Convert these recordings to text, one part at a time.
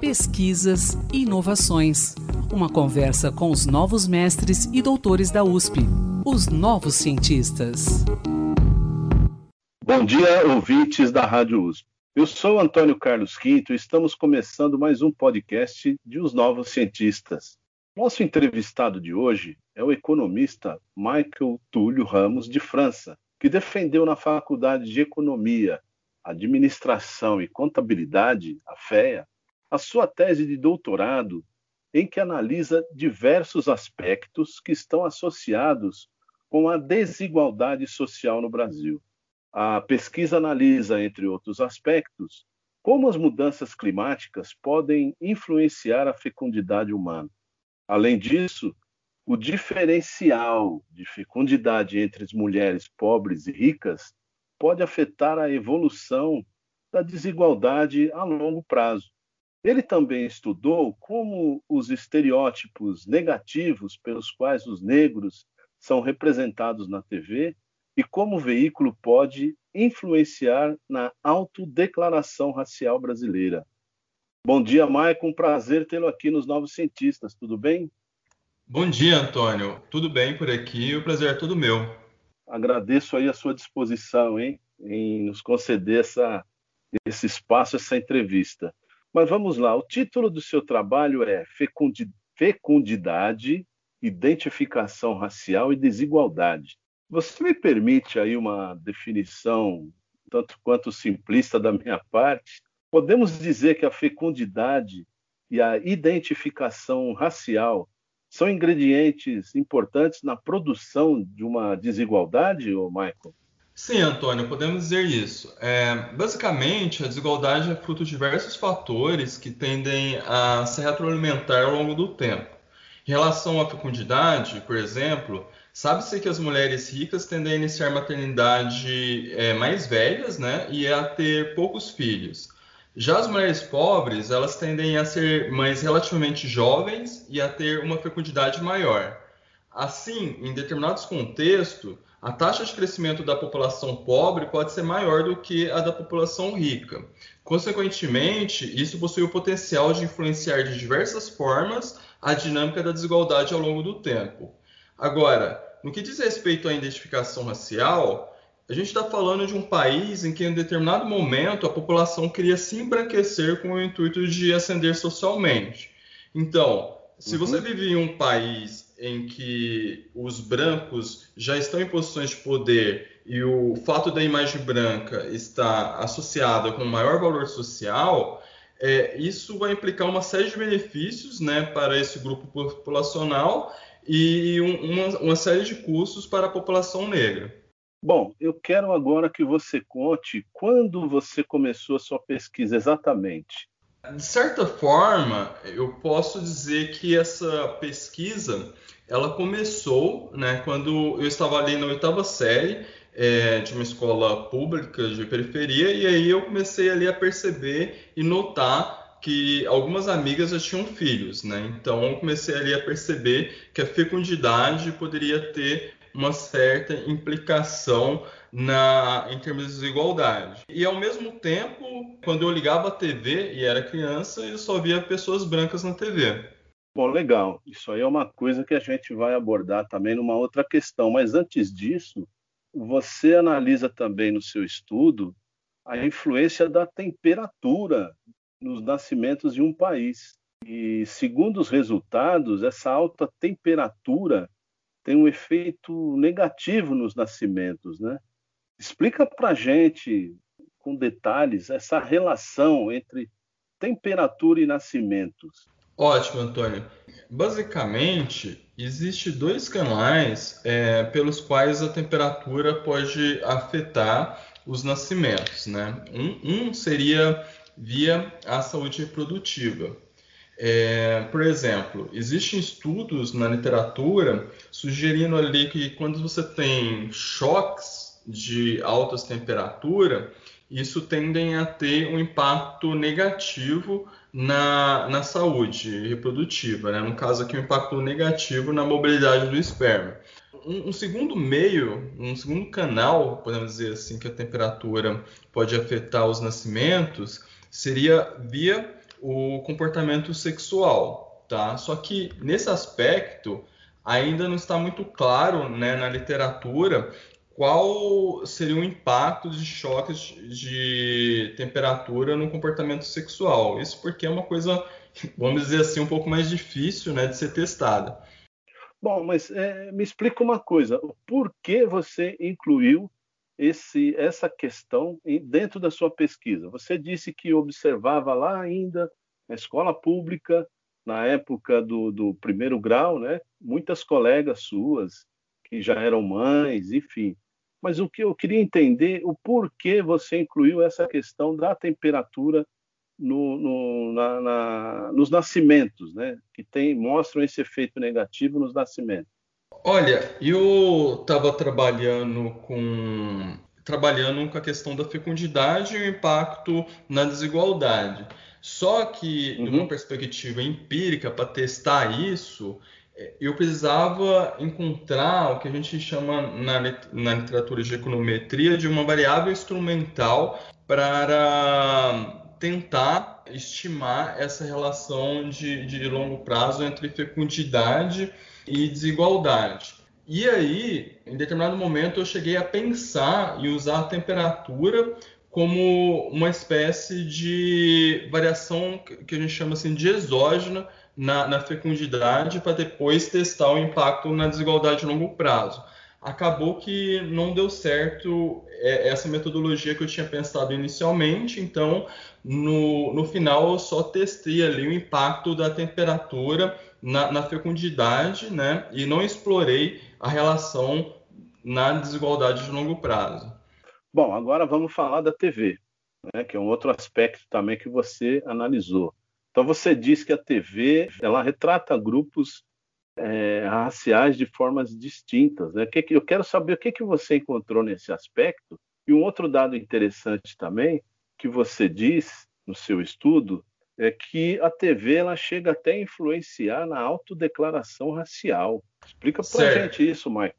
pesquisas e inovações. Uma conversa com os novos mestres e doutores da USP, os novos cientistas. Bom dia, ouvintes da Rádio USP. Eu sou Antônio Carlos Quinto e estamos começando mais um podcast de Os Novos Cientistas. Nosso entrevistado de hoje é o economista Michael Túlio Ramos, de França, que defendeu na Faculdade de Economia, Administração e Contabilidade, a FEA, a sua tese de doutorado em que analisa diversos aspectos que estão associados com a desigualdade social no Brasil. A pesquisa analisa, entre outros aspectos, como as mudanças climáticas podem influenciar a fecundidade humana. Além disso, o diferencial de fecundidade entre as mulheres pobres e ricas pode afetar a evolução da desigualdade a longo prazo. Ele também estudou como os estereótipos negativos pelos quais os negros são representados na TV e como o veículo pode influenciar na autodeclaração racial brasileira. Bom dia, Maicon. Um prazer tê-lo aqui nos Novos Cientistas. Tudo bem? Bom dia, Antônio. Tudo bem por aqui? O prazer é todo meu. Agradeço aí a sua disposição, hein, em nos conceder essa, esse espaço, essa entrevista. Mas vamos lá, o título do seu trabalho é Fecundidade, Identificação Racial e Desigualdade. Você me permite aí uma definição tanto quanto simplista da minha parte? Podemos dizer que a fecundidade e a identificação racial são ingredientes importantes na produção de uma desigualdade, ô Michael? Sim, Antônio, podemos dizer isso. É, basicamente, a desigualdade é fruto de diversos fatores que tendem a se retroalimentar ao longo do tempo. Em relação à fecundidade, por exemplo, sabe-se que as mulheres ricas tendem a iniciar maternidade é, mais velhas né, e a ter poucos filhos. Já as mulheres pobres, elas tendem a ser mães relativamente jovens e a ter uma fecundidade maior. Assim, em determinados contextos, a taxa de crescimento da população pobre pode ser maior do que a da população rica. Consequentemente, isso possui o potencial de influenciar de diversas formas a dinâmica da desigualdade ao longo do tempo. Agora, no que diz respeito à identificação racial, a gente está falando de um país em que, em determinado momento, a população queria se embranquecer com o intuito de ascender socialmente. Então, se você uhum. vive em um país em que os brancos já estão em posições de poder e o fato da imagem branca estar associada com maior valor social, é, isso vai implicar uma série de benefícios né, para esse grupo populacional e um, uma, uma série de custos para a população negra. Bom, eu quero agora que você conte quando você começou a sua pesquisa exatamente. De certa forma, eu posso dizer que essa pesquisa ela começou né, quando eu estava ali na oitava série é, de uma escola pública de periferia, e aí eu comecei ali a perceber e notar que algumas amigas já tinham filhos, né? Então eu comecei ali a perceber que a fecundidade poderia ter uma certa implicação na, em termos de desigualdade. E ao mesmo tempo, quando eu ligava a TV e era criança, eu só via pessoas brancas na TV. Bom, legal. Isso aí é uma coisa que a gente vai abordar também numa outra questão. Mas antes disso, você analisa também no seu estudo a influência da temperatura nos nascimentos de um país. E segundo os resultados, essa alta temperatura tem um efeito negativo nos nascimentos, né? Explica para gente com detalhes essa relação entre temperatura e nascimentos. Ótimo, Antônio. Basicamente, existe dois canais é, pelos quais a temperatura pode afetar os nascimentos, né? Um, um seria via a saúde reprodutiva. É, por exemplo, existem estudos na literatura sugerindo ali que quando você tem choques de altas temperaturas, isso tendem a ter um impacto negativo na, na saúde reprodutiva, né? no caso aqui, um impacto negativo na mobilidade do esperma. Um, um, segundo meio, um segundo canal, podemos dizer assim, que a temperatura pode afetar os nascimentos, seria via o comportamento sexual, tá? Só que nesse aspecto ainda não está muito claro, né, na literatura qual seria o impacto de choques de temperatura no comportamento sexual. Isso porque é uma coisa, vamos dizer assim, um pouco mais difícil, né, de ser testada. Bom, mas é, me explica uma coisa: por que você incluiu esse, essa questão dentro da sua pesquisa? Você disse que observava lá ainda na escola pública, na época do, do primeiro grau, né? Muitas colegas suas que já eram mães, enfim. Mas o que eu queria entender o porquê você incluiu essa questão da temperatura no, no, na, na, nos nascimentos, né? Que tem, mostram esse efeito negativo nos nascimentos. Olha, eu estava trabalhando com trabalhando com a questão da fecundidade e o impacto na desigualdade. Só que, uhum. de uma perspectiva empírica, para testar isso, eu precisava encontrar o que a gente chama na, na literatura de econometria de uma variável instrumental para tentar estimar essa relação de, de longo prazo entre fecundidade e desigualdade. E aí, em determinado momento, eu cheguei a pensar em usar a temperatura como uma espécie de variação que a gente chama assim de exógena na, na fecundidade para depois testar o impacto na desigualdade a longo prazo. Acabou que não deu certo é, essa metodologia que eu tinha pensado inicialmente, então no, no final eu só testei ali o impacto da temperatura na, na fecundidade, né? E não explorei a relação na desigualdade de longo prazo. Bom, agora vamos falar da TV, né, que é um outro aspecto também que você analisou. Então você diz que a TV ela retrata grupos é, raciais de formas distintas. Né? Eu quero saber o que, que você encontrou nesse aspecto. E um outro dado interessante também que você diz no seu estudo é que a TV ela chega até a influenciar na autodeclaração racial. Explica para gente isso, Mike.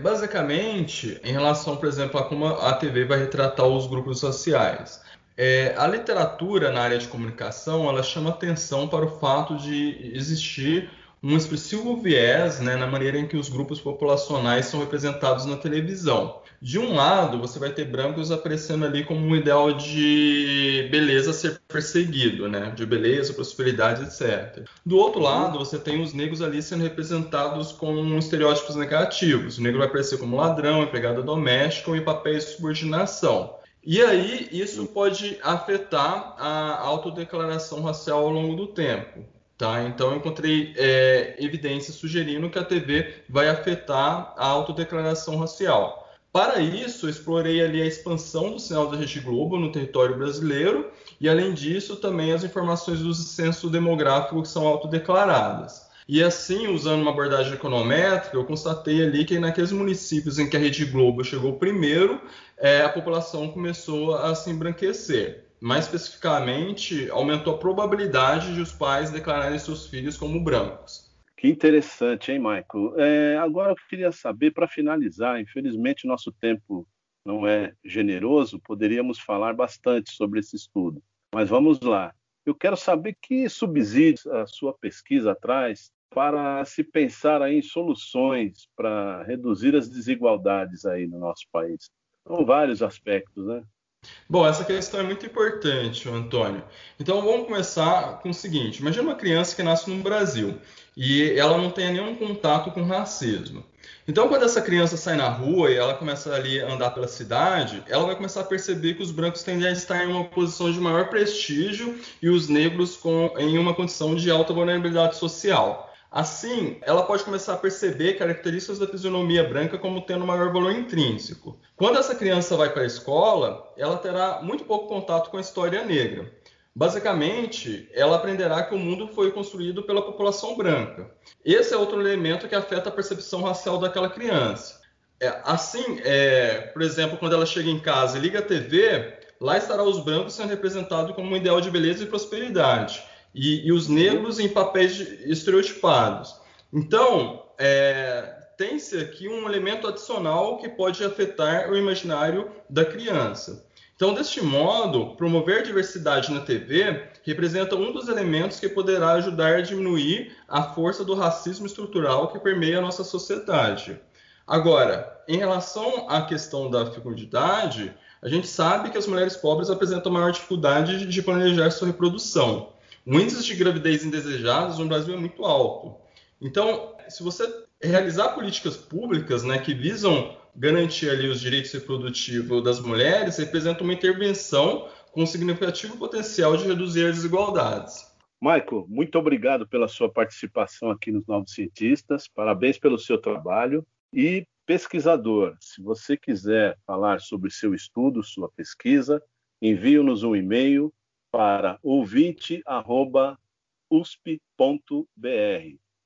Basicamente, em relação, por exemplo, a como a TV vai retratar os grupos raciais. É, a literatura na área de comunicação ela chama atenção para o fato de existir um expressivo viés né, na maneira em que os grupos populacionais são representados na televisão. De um lado, você vai ter brancos aparecendo ali como um ideal de beleza ser perseguido, né? de beleza, prosperidade, etc. Do outro lado, você tem os negros ali sendo representados com estereótipos negativos. O negro vai aparecer como ladrão, empregada doméstica ou em papéis de subordinação. E aí, isso pode afetar a autodeclaração racial ao longo do tempo. Tá? Então, eu encontrei é, evidências sugerindo que a TV vai afetar a autodeclaração racial. Para isso, explorei ali a expansão do sinal da Rede Globo no território brasileiro e, além disso, também as informações do censo demográfico que são autodeclaradas. E assim, usando uma abordagem econométrica, eu constatei ali que naqueles municípios em que a Rede Globo chegou primeiro, é, a população começou a se embranquecer. Mais especificamente, aumentou a probabilidade de os pais declararem seus filhos como brancos. Que interessante, hein, Michael? É, agora eu queria saber, para finalizar, infelizmente nosso tempo não é generoso, poderíamos falar bastante sobre esse estudo. Mas vamos lá. Eu quero saber que subsídios a sua pesquisa traz para se pensar aí em soluções para reduzir as desigualdades aí no nosso país. São vários aspectos, né? Bom, essa questão é muito importante, Antônio. Então vamos começar com o seguinte: imagine uma criança que nasce no Brasil e ela não tem nenhum contato com racismo. Então, quando essa criança sai na rua e ela começa ali a andar pela cidade, ela vai começar a perceber que os brancos tendem a estar em uma posição de maior prestígio e os negros com, em uma condição de alta vulnerabilidade social. Assim, ela pode começar a perceber características da fisionomia branca como tendo maior valor intrínseco. Quando essa criança vai para a escola, ela terá muito pouco contato com a história negra. Basicamente, ela aprenderá que o mundo foi construído pela população branca. Esse é outro elemento que afeta a percepção racial daquela criança. É, assim, é, por exemplo, quando ela chega em casa e liga a TV, lá estará os brancos sendo representados como um ideal de beleza e prosperidade, e, e os negros em papéis estereotipados. Então, é, tem-se aqui um elemento adicional que pode afetar o imaginário da criança. Então, deste modo, promover diversidade na TV representa um dos elementos que poderá ajudar a diminuir a força do racismo estrutural que permeia a nossa sociedade. Agora, em relação à questão da fecundidade, a gente sabe que as mulheres pobres apresentam maior dificuldade de planejar sua reprodução. O índice de gravidez indesejadas no Brasil é muito alto. Então, se você realizar políticas públicas né, que visam garantir ali os direitos reprodutivos das mulheres, representa uma intervenção com significativo potencial de reduzir as desigualdades. Michael, muito obrigado pela sua participação aqui nos Novos Cientistas, parabéns pelo seu trabalho. E pesquisador, se você quiser falar sobre seu estudo, sua pesquisa, envie-nos um e-mail para ouvinte.usp.br.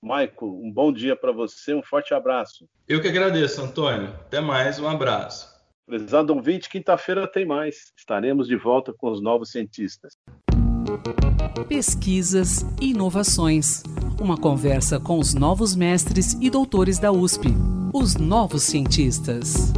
Michael, um bom dia para você, um forte abraço. Eu que agradeço, Antônio. Até mais, um abraço. Prezado ouvinte, quinta-feira tem mais. Estaremos de volta com os novos cientistas. Pesquisas e inovações. Uma conversa com os novos mestres e doutores da USP, os novos cientistas.